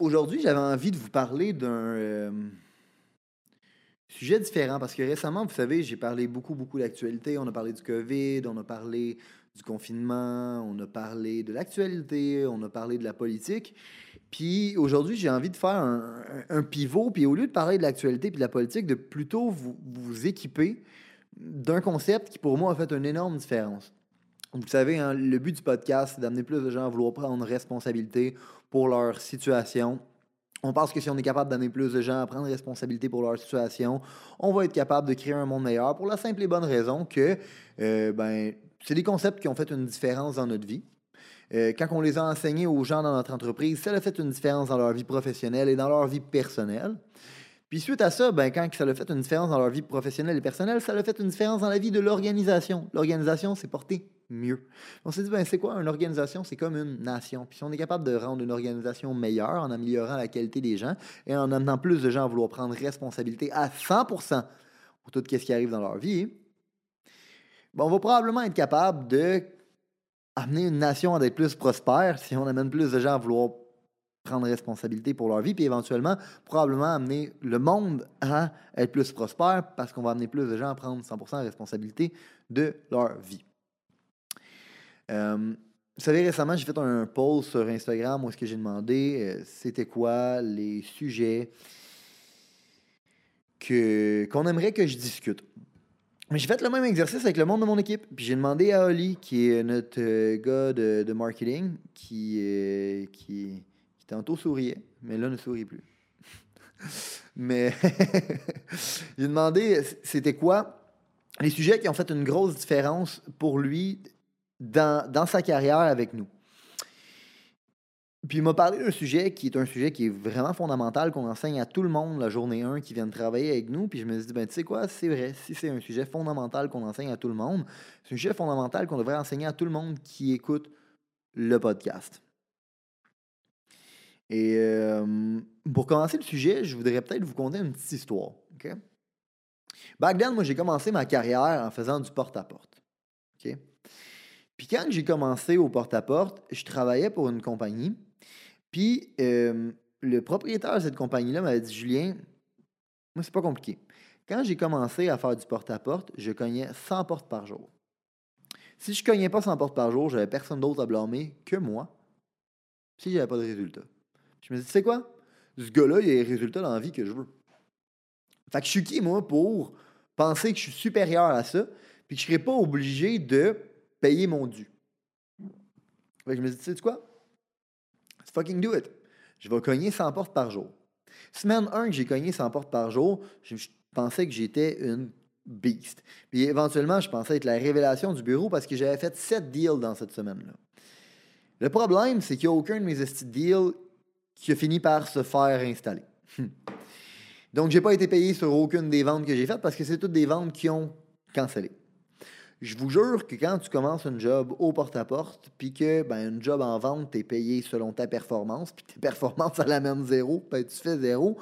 Aujourd'hui, j'avais envie de vous parler d'un euh, sujet différent parce que récemment, vous savez, j'ai parlé beaucoup, beaucoup d'actualité. On a parlé du COVID, on a parlé du confinement, on a parlé de l'actualité, on a parlé de la politique. Puis aujourd'hui, j'ai envie de faire un, pivot, puis au lieu de parler de l'actualité puis de la politique, de plutôt vous, vous équiper d'un concept qui pour moi a fait une énorme différence. Vous savez, hein, le but du podcast, c'est d'amener plus de gens à vouloir prendre responsabilité pour leur situation. On pense que si on est capable d'amener plus de gens à prendre responsabilité pour leur situation, on va être capable de créer un monde meilleur pour la simple et bonne raison que euh, ben, c'est des concepts qui ont fait une différence dans notre vie. Euh, quand on les a enseignés aux gens dans notre entreprise, ça a fait une différence dans leur vie professionnelle et dans leur vie personnelle. Puis suite à ça, ben, quand ça a fait une différence dans leur vie professionnelle et personnelle, ça a fait une différence dans la vie de l'organisation. L'organisation s'est portée mieux. On s'est dit, ben, c'est quoi une organisation? C'est comme une nation. Puis si on est capable de rendre une organisation meilleure en améliorant la qualité des gens et en amenant plus de gens à vouloir prendre responsabilité à 100% pour tout ce qui arrive dans leur vie, ben, on va probablement être capable de amener une nation à être plus prospère si on amène plus de gens à vouloir prendre responsabilité pour leur vie, puis éventuellement, probablement amener le monde à être plus prospère parce qu'on va amener plus de gens à prendre 100% de responsabilité de leur vie. Euh, vous savez, récemment, j'ai fait un post sur Instagram où est-ce que j'ai demandé euh, c'était quoi les sujets que, qu'on aimerait que je discute. J'ai fait le même exercice avec le monde de mon équipe. Puis j'ai demandé à Oli, qui est notre euh, gars de, marketing, qui, qui, qui tantôt souriait, mais là ne sourit plus. mais j'ai demandé c'était quoi les sujets qui ont fait une grosse différence pour lui dans, sa carrière avec nous. Puis il m'a parlé d'un sujet qui est un sujet qui est vraiment fondamental, qu'on enseigne à tout le monde la journée 1 qui vient de travailler avec nous. Puis je me suis dit, ben, tu sais quoi, c'est vrai, si c'est un sujet fondamental qu'on enseigne à tout le monde, c'est un sujet fondamental qu'on devrait enseigner à tout le monde qui écoute le podcast. Et pour commencer le sujet, je voudrais peut-être vous conter une petite histoire. Back then, moi, j'ai commencé ma carrière en faisant du porte-à-porte. Puis quand j'ai commencé au porte-à-porte, je travaillais pour une compagnie. Puis le propriétaire de cette compagnie-là m'avait dit Julien, moi, c'est pas compliqué. Quand j'ai commencé à faire du porte-à-porte, je cognais 100 portes par jour. Si je cognais pas 100 portes par jour, j'avais personne d'autre à blâmer que moi si j'avais pas de résultat. Je me dis, tu sais quoi? Ce gars-là, il a les résultats dans la vie que je veux. Fait que je suis qui, moi, pour penser que je suis supérieur à ça, puis que je ne serais pas obligé de payer mon dû. je me dis, tu sais quoi? Let's fucking do it. Je vais cogner 100 portes par jour. Semaine 1 que j'ai cogné 100 portes par jour, je, pensais que j'étais une beast. Puis éventuellement, je pensais être la révélation du bureau parce que j'avais fait 7 deals dans cette semaine-là. Le problème, c'est qu'il n'y a aucun de mes deals qui a fini par se faire installer. Donc, je n'ai pas été payé sur aucune des ventes que j'ai faites parce que c'est toutes des ventes qui ont cancellé. Je vous jure que quand tu commences un job au porte-à-porte, puis que ben, un job en vente, tu es payé selon ta performance, puis tes performances à la même zéro, ben, tu fais zéro,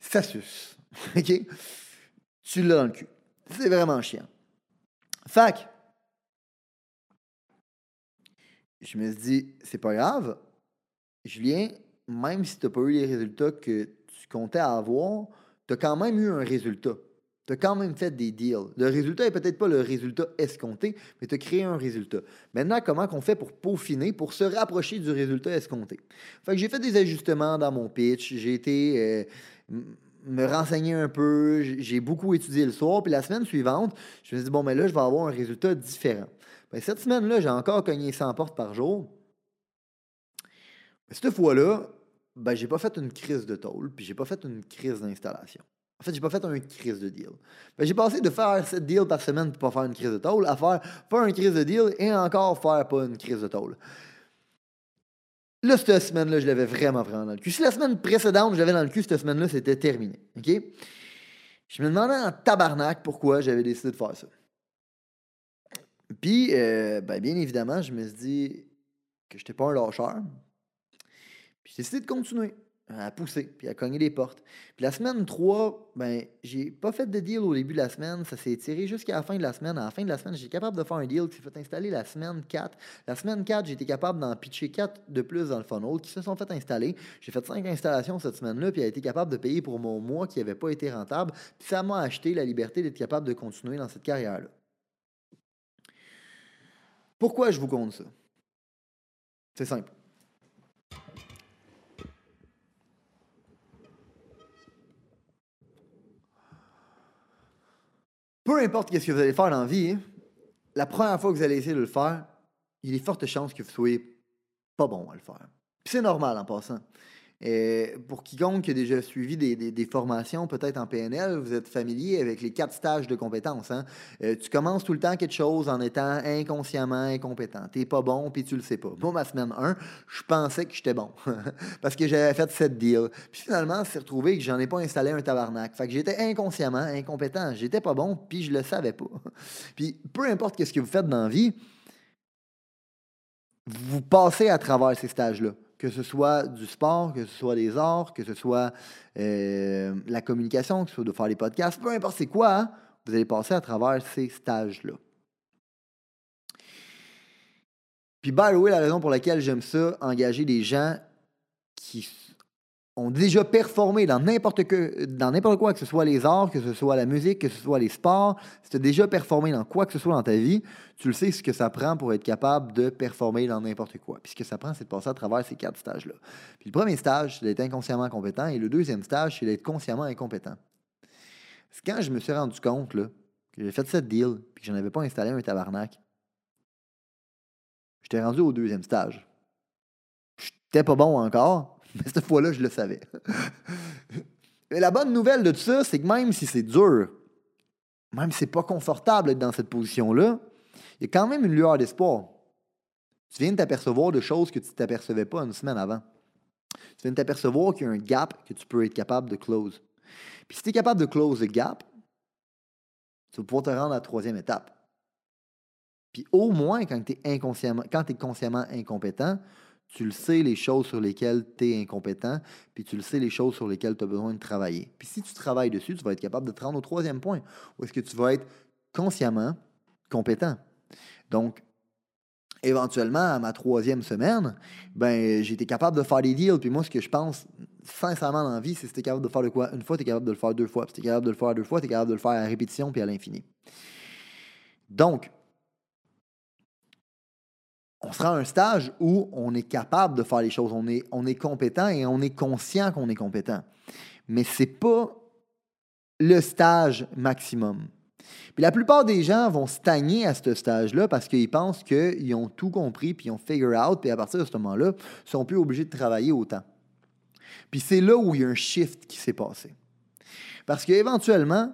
ça suce. Tu l'as dans le cul. C'est vraiment chiant. Fac. Je me suis dit, c'est pas grave. Julien, même si tu n'as pas eu les résultats que tu comptais avoir, tu as quand même eu un résultat. Tu as quand même fait des deals. Le résultat n'est peut-être pas le résultat escompté, mais tu as créé un résultat. Maintenant, comment on fait pour peaufiner, pour se rapprocher du résultat escompté? Fait que j'ai fait des ajustements dans mon pitch, j'ai été euh, me renseigner un peu, j'ai beaucoup étudié le soir, puis la semaine suivante, je me suis dit, bon, mais là, je vais avoir un résultat différent. Ben, cette semaine-là, j'ai encore cogné 100 portes par jour. Cette fois-là, ben, j'ai pas fait une crise de tôle, puis j'ai pas fait une crise d'installation. En fait, j'ai pas fait une crise de deal. Ben, j'ai passé de faire 7 deals par semaine pour pas faire une crise de tôle à faire, faire une crise de deal et encore faire pas une crise de tôle. Là, cette semaine-là, je l'avais vraiment, vraiment dans le cul. Si la semaine précédente, je l'avais dans le cul, cette semaine-là, c'était terminé. OK? Je me demandais en tabarnak pourquoi j'avais décidé de faire ça. Puis, euh, ben, bien évidemment, je me suis dit que je n'étais pas un lâcheur. Puis j'ai décidé de continuer à pousser, puis à cogner les portes. Puis la semaine 3, ben, j'ai pas fait de deal au début de la semaine. Ça s'est étiré jusqu'à la fin de la semaine. À la fin de la semaine, j'ai été capable de faire un deal qui s'est fait installer la semaine 4. La semaine 4, j'ai été capable d'en pitcher 4 de plus dans le funnel qui se sont fait installer. J'ai fait 5 installations cette semaine-là, puis j'ai été capable de payer pour mon mois qui n'avait pas été rentable. Puis ça m'a acheté la liberté d'être capable de continuer dans cette carrière-là. Pourquoi je vous compte ça? C'est simple. Peu importe ce que vous allez faire dans la vie, la première fois que vous allez essayer de le faire, il y a de fortes chances que vous soyez pas bon à le faire. c'est normal en passant. Et pour quiconque qui a déjà suivi des, formations, peut-être en PNL, vous êtes familier avec les quatre stages de compétences. Hein. Euh, tu commences tout le temps quelque chose en étant inconsciemment incompétent. Tu pas bon, puis tu le sais pas. Moi, ma semaine 1, je pensais que j'étais bon. parce que j'avais fait cette deal. Puis finalement, c'est retrouvé que j'en ai pas installé un tabarnak. Fait que j'étais inconsciemment incompétent. J'étais pas bon, puis je le savais pas. puis peu importe ce que vous faites dans la vie, vous passez à travers ces stages-là que ce soit du sport, que ce soit des arts, que ce soit euh, la communication, que ce soit de faire des podcasts, peu importe c'est quoi, hein, vous allez passer à travers ces stages-là. Puis, by the way, la raison pour laquelle j'aime ça, engager des gens qui ont déjà performé dans n'importe dans n'importe quoi, que ce soit les arts, que ce soit la musique, que ce soit les sports, si tu as déjà performé dans quoi que ce soit dans ta vie, tu le sais ce que ça prend pour être capable de performer dans n'importe quoi. Puis ce que ça prend, c'est de passer à travers ces quatre stages-là. Puis le premier stage, c'est d'être inconsciemment compétent, et le deuxième stage, c'est d'être consciemment incompétent. C'est quand je me suis rendu compte que j'ai fait cette deal, puis que je n'avais pas installé un tabarnak, j'étais rendu au deuxième stage. J'étais pas bon encore, mais cette fois-là, je le savais. Mais la bonne nouvelle de tout ça, c'est que même si c'est dur, même si c'est pas confortable d'être dans cette position-là, il y a quand même une lueur d'espoir. Tu viens de t'apercevoir de choses que tu ne t'apercevais pas une semaine avant. Tu viens de t'apercevoir qu'il y a un gap que tu peux être capable de close. Puis si tu es capable de close le gap, tu vas pouvoir te rendre à la troisième étape. Puis au moins, quand tu es, consciemment incompétent, tu le sais, les choses sur lesquelles tu es incompétent, puis tu le sais, les choses sur lesquelles tu as besoin de travailler. Puis si tu travailles dessus, tu vas être capable de te rendre au troisième point, où est-ce que tu vas être consciemment compétent. Donc, éventuellement, à ma troisième semaine, ben, été capable de faire des deals. Puis moi, ce que je pense sincèrement dans la vie, c'est que tu es capable de faire de quoi une fois, tu es capable de le faire deux fois. Puis tu es capable de le faire deux fois, tu es capable de le faire à répétition puis à l'infini. Donc, on sera à un stage où on est capable de faire les choses, on est, compétent et on est conscient qu'on est compétent. Mais ce n'est pas le stage maximum. Puis la plupart des gens vont stagner à ce stage-là parce qu'ils pensent qu'ils ont tout compris, puis ils ont figure out, puis à partir de ce moment-là, ils sont plus obligés de travailler autant. Puis c'est là où il y a un shift qui s'est passé. Parce qu'éventuellement,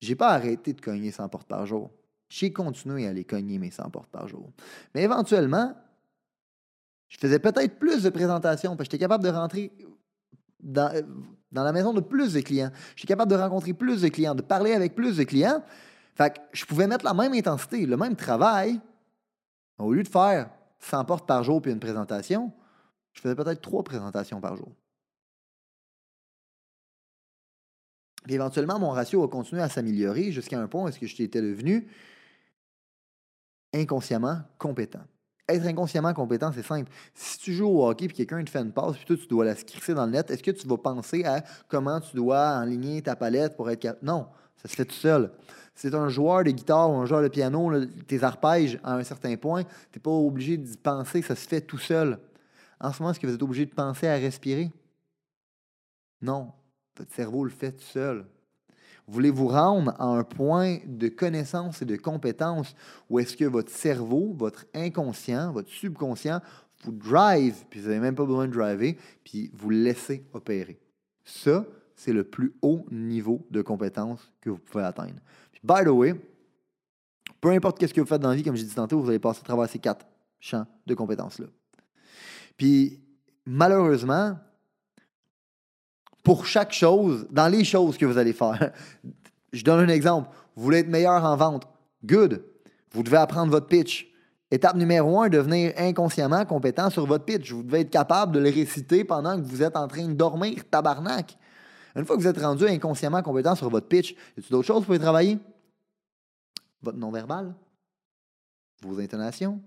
je n'ai pas arrêté de cogner 100 portes par jour. J'ai continué à aller cogner mes 100 portes par jour. Mais éventuellement, je faisais peut-être plus de présentations parce que j'étais capable de rentrer dans, dans, la maison de plus de clients. J'étais capable de rencontrer plus de clients, de parler avec plus de clients. Fait que je pouvais mettre la même intensité, le même travail. Au lieu de faire 100 portes par jour puis une présentation, je faisais peut-être trois présentations par jour. Et éventuellement, mon ratio a continué à s'améliorer jusqu'à un point où est-ce que j'étais devenu inconsciemment compétent. Être inconsciemment compétent, c'est simple. Si tu joues au hockey et quelqu'un te fait une passe, puis toi, tu dois la skisser dans le net, est-ce que tu vas penser à comment tu dois enligner ta palette pour être capable? Non, ça se fait tout seul. C'est un joueur de guitare ou un joueur de piano, tes arpèges à un certain point, tu n'es pas obligé d'y penser, ça se fait tout seul. En ce moment, est-ce que vous êtes obligé de penser à respirer? Non, votre cerveau le fait tout seul. Voulez vous rendre à un point de connaissance et de compétence où est-ce que votre cerveau, votre inconscient, votre subconscient vous drive, puis vous n'avez même pas besoin de driver, puis vous laissez opérer? Ça, c'est le plus haut niveau de compétence que vous pouvez atteindre. by the way, peu importe ce que vous faites dans la vie, comme j'ai dit tantôt, vous allez passer à travers ces quatre champs de compétences-là. Puis, malheureusement, pour chaque chose, dans les choses que vous allez faire, je donne un exemple. Vous voulez être meilleur en vente. Good. Vous devez apprendre votre pitch. Étape numéro un, devenir inconsciemment compétent sur votre pitch. Vous devez être capable de le réciter pendant que vous êtes en train de dormir, tabarnak. Une fois que vous êtes rendu inconsciemment compétent sur votre pitch, y a d'autres choses pour y travailler? Votre non-verbal? Vos intonations?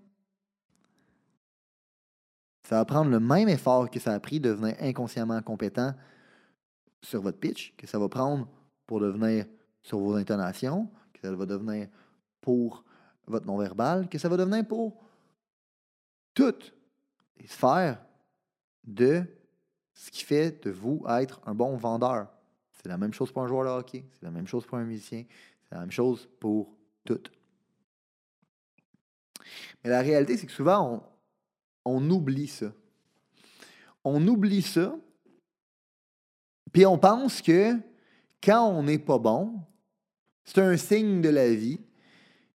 Ça va prendre le même effort que ça a pris de devenir inconsciemment compétent sur votre pitch, que ça va prendre pour devenir sur vos intonations, que ça va devenir pour votre non-verbal, que ça va devenir pour toutes les sphères de ce qui fait de vous être un bon vendeur. C'est la même chose pour un joueur de hockey, c'est la même chose pour un musicien, c'est la même chose pour toutes. Mais la réalité, c'est que souvent, on, on oublie ça. On oublie ça, puis on pense que quand on n'est pas bon, c'est un signe de la vie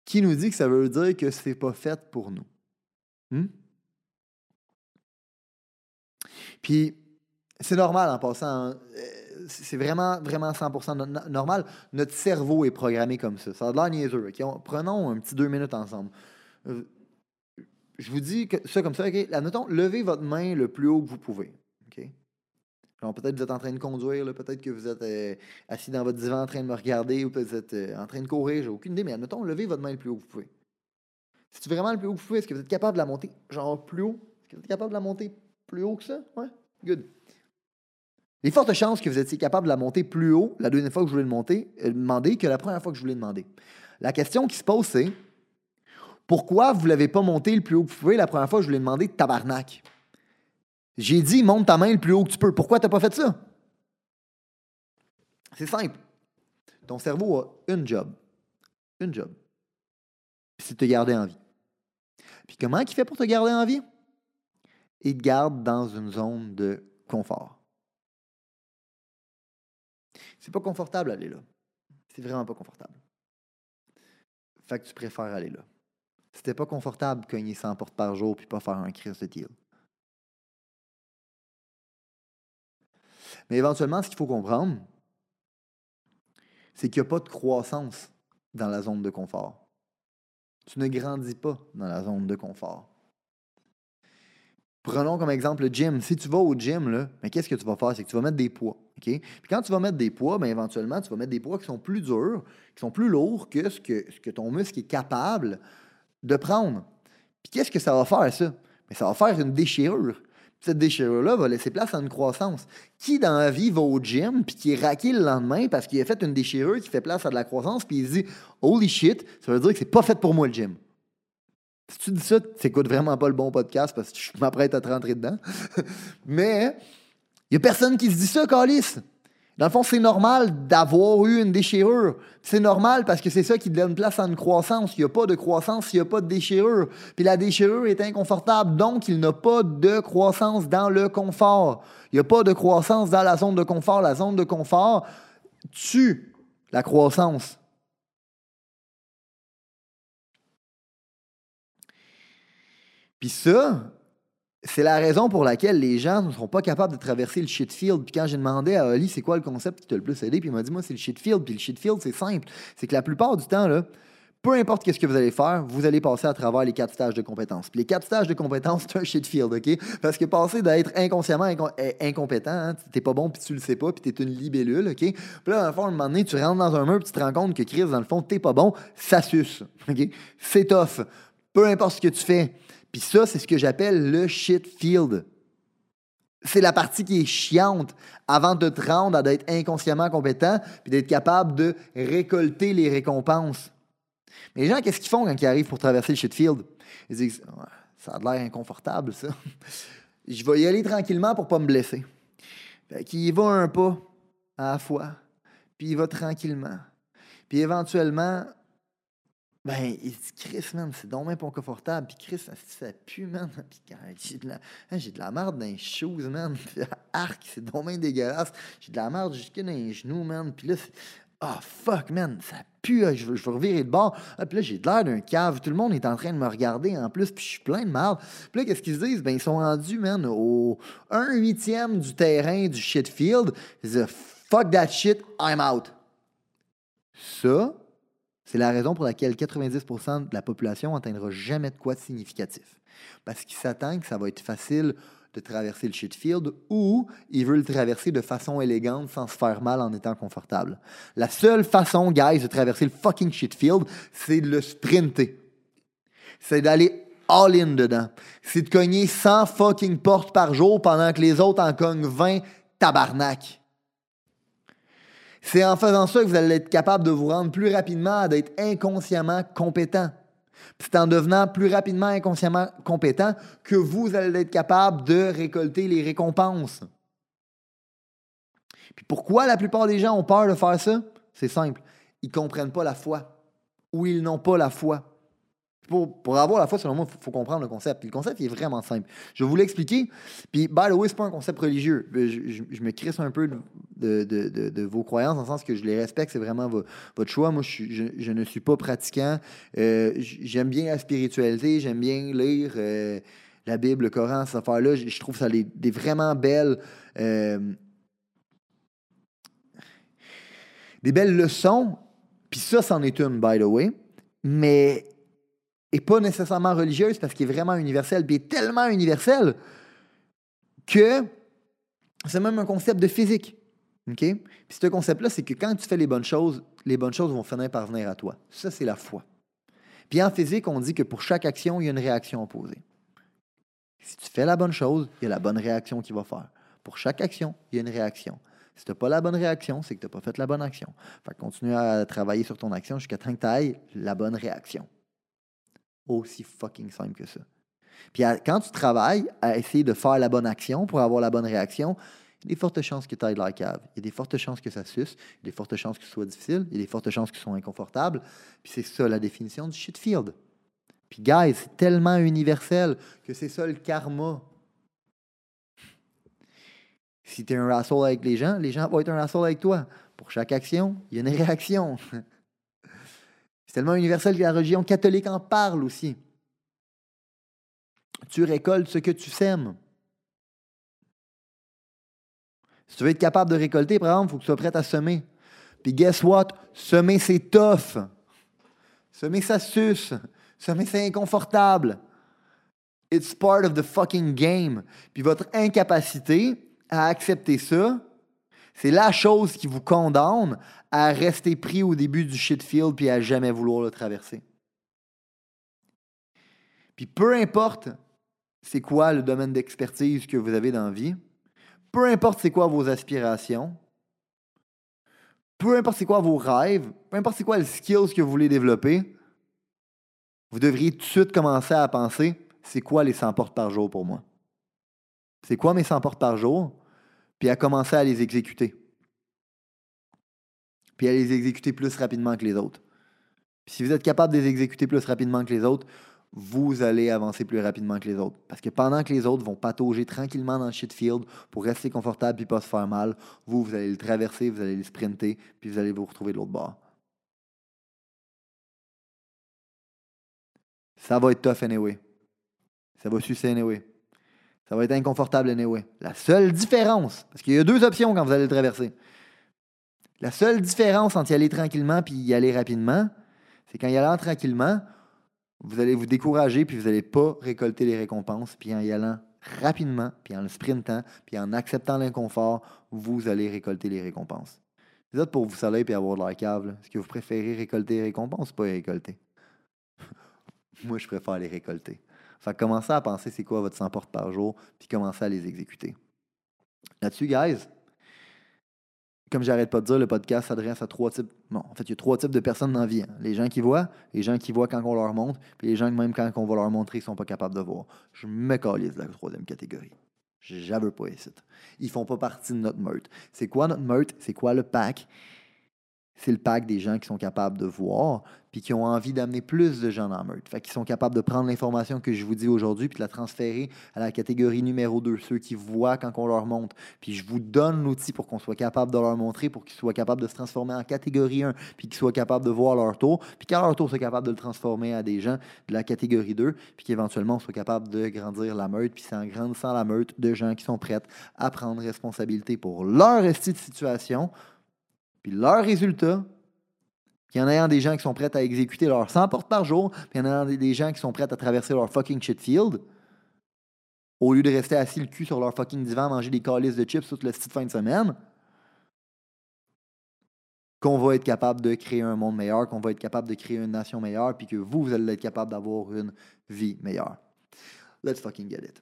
qui nous dit que ça veut dire que ce n'est pas fait pour nous. Hmm? Puis, c'est normal en passant. Euh, c'est vraiment, vraiment 100% normal. Notre cerveau est programmé comme ça. Ça a l'air niaiseux. Prenons un petit deux minutes ensemble. Euh, je vous dis que ça comme ça, OK? Admettons, levez votre main le plus haut que vous pouvez. Peut-être vous êtes en train de conduire, peut-être que vous êtes euh, assis dans votre divan en train de me regarder, ou peut-être vous êtes euh, en train de courir, j'ai aucune idée, mais admettons, levez votre main le plus haut que vous pouvez. C'est vraiment le plus haut que vous pouvez, est-ce que vous êtes capable de la monter genre plus haut? Est-ce que vous êtes capable de la monter plus haut que ça? Ouais? Good. Les fortes chances que vous étiez capable de la monter plus haut la deuxième fois que je voulais le monter, euh, demander que la première fois que je voulais demander. La question qui se pose, c'est pourquoi vous ne l'avez pas monté le plus haut que vous pouvez la première fois que je voulais demander tabarnak? J'ai dit, monte ta main le plus haut que tu peux. Pourquoi tu n'as pas fait ça? C'est simple. Ton cerveau a une job. Une job. C'est de te garder en vie. Puis comment il fait pour te garder en vie? Il te garde dans une zone de confort. C'est pas confortable aller là. C'est vraiment pas confortable. Fait que tu préfères aller là. C'était pas confortable cogner 100 portes par jour puis pas faire un crise de deal. Mais éventuellement, ce qu'il faut comprendre, c'est qu'il n'y a pas de croissance dans la zone de confort. Tu ne grandis pas dans la zone de confort. Prenons comme exemple le gym. Si tu vas au gym, qu'est-ce que tu vas faire? C'est que tu vas mettre des poids. Puis quand tu vas mettre des poids, ben, éventuellement, tu vas mettre des poids qui sont plus durs, qui sont plus lourds que ce que, ton muscle est capable de prendre. Puis qu'est-ce que ça va faire, ça? Mais ça va faire une déchirure cette déchirure-là va laisser place à une croissance. Qui dans la vie va au gym puis qui est raqué le lendemain parce qu'il a fait une déchirure qui fait place à de la croissance puis il se dit Holy shit, ça veut dire que c'est pas fait pour moi le gym. Si tu dis ça, tu n'écoutes vraiment pas le bon podcast parce que je m'apprête à te rentrer dedans. Mais il n'y a personne qui se dit ça, Calis. Dans le fond, c'est normal d'avoir eu une déchirure. C'est normal parce que c'est ça qui donne place à une croissance. Il n'y a pas de croissance, il n'y a pas de déchirure. Puis la déchirure est inconfortable, donc il n'y a pas de croissance dans le confort. Il n'y a pas de croissance dans la zone de confort. La zone de confort tue la croissance. Puis ça, c'est la raison pour laquelle les gens ne seront pas capables de traverser le shitfield. Puis quand j'ai demandé à Oli c'est quoi le concept qui t'a le plus aidé, puis il m'a dit moi c'est le shitfield. Puis le shitfield c'est simple, c'est que la plupart du temps peu importe qu'est-ce que vous allez faire, vous allez passer à travers les quatre stages de compétences. Puis les quatre stages de compétences, c'est un shitfield, OK? Parce que passer d'être inconsciemment eh, incompétent, hein, t'es pas bon, puis tu le sais pas, puis t'es une libellule, OK? Puis là, à un moment donné, tu rentres dans un mur, puis tu te rends compte que Chris, dans le fond, t'es pas bon, ça suce, OK? C'est tough. Peu importe ce que tu fais. Puis ça, c'est ce que j'appelle le shit field. C'est la partie qui est chiante avant de te rendre à d'être inconsciemment compétent puis d'être capable de récolter les récompenses. Mais les gens, qu'est-ce qu'ils font quand ils arrivent pour traverser le shit field? Ils disent Ça a l'air inconfortable, ça. Je vais y aller tranquillement pour pas me blesser. Fait qu'il va un pas à la fois, puis il va tranquillement. Puis éventuellement, ben, il dit, Chris, man, c'est donc même pas confortable. Puis Chris, ça, pue, man. Puis j'ai de, la, hein, j'ai de la merde dans les shoes, man. Puis arc, c'est donc même dégueulasse. J'ai de la merde jusqu'à dans les genoux, man. Puis là, Ah, fuck, man, ça pue, je veux, je veux revirer de bord. Ah, puis là, j'ai l'air d'un cave. Tout le monde est en train de me regarder en plus, puis je suis plein de mal. Puis là, qu'est-ce qu'ils se disent? Ben, ils sont rendus, man, au 1 huitième du terrain du shitfield. Ils disent, fuck that shit, I'm out. Ça, c'est la raison pour laquelle 90% de la population n'atteindra jamais de quoi de significatif. Parce qu'ils s'attendent que ça va être facile de traverser le shitfield ou ils veulent le traverser de façon élégante sans se faire mal en étant confortable. La seule façon, guys, de traverser le fucking shitfield, c'est de le sprinter. C'est d'aller all-in dedans. C'est de cogner 100 fucking portes par jour pendant que les autres en cognent 20 tabarnak. C'est en faisant ça que vous allez être capable de vous rendre plus rapidement d'être inconsciemment compétent. C'est en devenant plus rapidement inconsciemment compétent que vous allez être capable de récolter les récompenses. Puis pourquoi la plupart des gens ont peur de faire ça? C'est simple. Ils ne comprennent pas la foi ou ils n'ont pas la foi. Pour, avoir la foi, selon moi, il faut, comprendre le concept. Le concept, il est vraiment simple. Je vais vous l'expliquer. Puis, by the way, ce pas un concept religieux. Je, me crisse un peu de, vos croyances, dans le sens que je les respecte, c'est vraiment votre choix. Moi, je, ne suis pas pratiquant. Euh, j'aime bien la spiritualité, j'aime bien lire euh, la Bible, le Coran, cette affaire-là. Je, trouve ça des, vraiment belles... Euh, des belles leçons. Puis ça, c'en est une, by the way. Mais et pas nécessairement religieuse parce qu'il est vraiment universel, puis il est tellement universel que c'est même un concept de physique. OK? Puis ce concept-là, c'est que quand tu fais les bonnes choses, les bonnes choses vont finir par venir à toi. Ça, c'est la foi. Puis en physique, on dit que pour chaque action, il y a une réaction opposée. Si tu fais la bonne chose, il y a la bonne réaction qui va faire. Pour chaque action, il y a une réaction. Si tu n'as pas la bonne réaction, c'est que tu n'as pas fait la bonne action. Fait continue à travailler sur ton action jusqu'à temps que tu ailles la bonne réaction aussi fucking simple que ça. Puis quand tu travailles à essayer de faire la bonne action pour avoir la bonne réaction, il y a des fortes chances que tu ailles de la cave. Il y a des fortes chances que ça suce. Il y a des fortes chances que ce soit difficile. Il y a des fortes chances que ce soit inconfortable. Puis c'est ça la définition du shitfield. Puis guys, c'est tellement universel que c'est ça le karma. Si tu es un asshole avec les gens, les gens vont être un asshole avec toi. Pour chaque action, il y a une réaction. C'est tellement universel que la religion catholique en parle aussi. Tu récoltes ce que tu sèmes. Si tu veux être capable de récolter, par exemple, il faut que tu sois prêt à semer. Puis guess what? Semer, c'est tough. Semer, ça suce. Semer, c'est inconfortable. It's part of the fucking game. Puis votre incapacité à accepter ça, c'est la chose qui vous condamne à rester pris au début du shitfield puis à jamais vouloir le traverser. Puis peu importe c'est quoi le domaine d'expertise que vous avez dans la vie, peu importe c'est quoi vos aspirations, peu importe c'est quoi vos rêves, peu importe c'est quoi le skills que vous voulez développer, vous devriez tout de suite commencer à penser c'est quoi les 100 portes par jour pour moi? C'est quoi mes 100 portes par jour? Puis à commencer à les exécuter puis à les exécuter plus rapidement que les autres. si vous êtes capable de les exécuter plus rapidement que les autres, vous allez avancer plus rapidement que les autres. Parce que pendant que les autres vont patauger tranquillement dans le shitfield pour rester confortable et pas se faire mal, vous, vous allez le traverser, vous allez le sprinter, puis vous allez vous retrouver de l'autre bord. Ça va être tough anyway. Ça va sucer anyway. Ça va être inconfortable anyway. La seule différence, parce qu'il y a deux options quand vous allez le traverser. La seule différence entre y aller tranquillement et y aller rapidement, c'est quand y allant tranquillement, vous allez vous décourager puis vous n'allez pas récolter les récompenses. Puis en y allant rapidement, puis en le sprintant, puis en acceptant l'inconfort, vous allez récolter les récompenses. C'est ça pour vous saler et avoir de la cave. Est-ce que vous préférez récolter les récompenses ou pas les récolter? Moi, je préfère les récolter. Fait commencez à penser c'est quoi votre 100 portes par jour, puis commencez à les exécuter. Là-dessus, guys, comme j'arrête pas de dire, le podcast s'adresse à trois types. Bon, en fait, il y a trois types de personnes dans la vie. Hein. Les gens qui voient, les gens qui voient quand on leur montre, puis les gens qui, même quand on va leur montrer, ils sont pas capables de voir. Je me calise la troisième catégorie. J'avais pas ici. Ils font pas partie de notre meute. C'est quoi notre meute? C'est quoi le pack? C'est le pack des gens qui sont capables de voir, puis qui ont envie d'amener plus de gens dans meute. Fait qu'ils sont capables de prendre l'information que je vous dis aujourd'hui, puis de la transférer à la catégorie numéro 2, ceux qui voient quand on leur montre. Puis je vous donne l'outil pour qu'on soit capable de leur montrer, pour qu'ils soient capables de se transformer en catégorie 1, puis qu'ils soient capables de voir leur tour, puis qu'à leur tour, soient capables de le transformer à des gens de la catégorie 2, puis qu'éventuellement, soient capables de grandir la meute, puis c'est en grandissant la meute de gens qui sont prêts à prendre responsabilité pour leur style de situation, puis leurs résultats, puis en ayant des gens qui sont prêts à exécuter leurs 100 portes par jour, puis en ayant des gens qui sont prêts à traverser leur fucking shit field, au lieu de rester assis le cul sur leur fucking divan manger des calices de chips toute la petite fin de semaine, qu'on va être capable de créer un monde meilleur, qu'on va être capable de créer une nation meilleure, puis que vous, vous allez être capable d'avoir une vie meilleure. Let's fucking get it.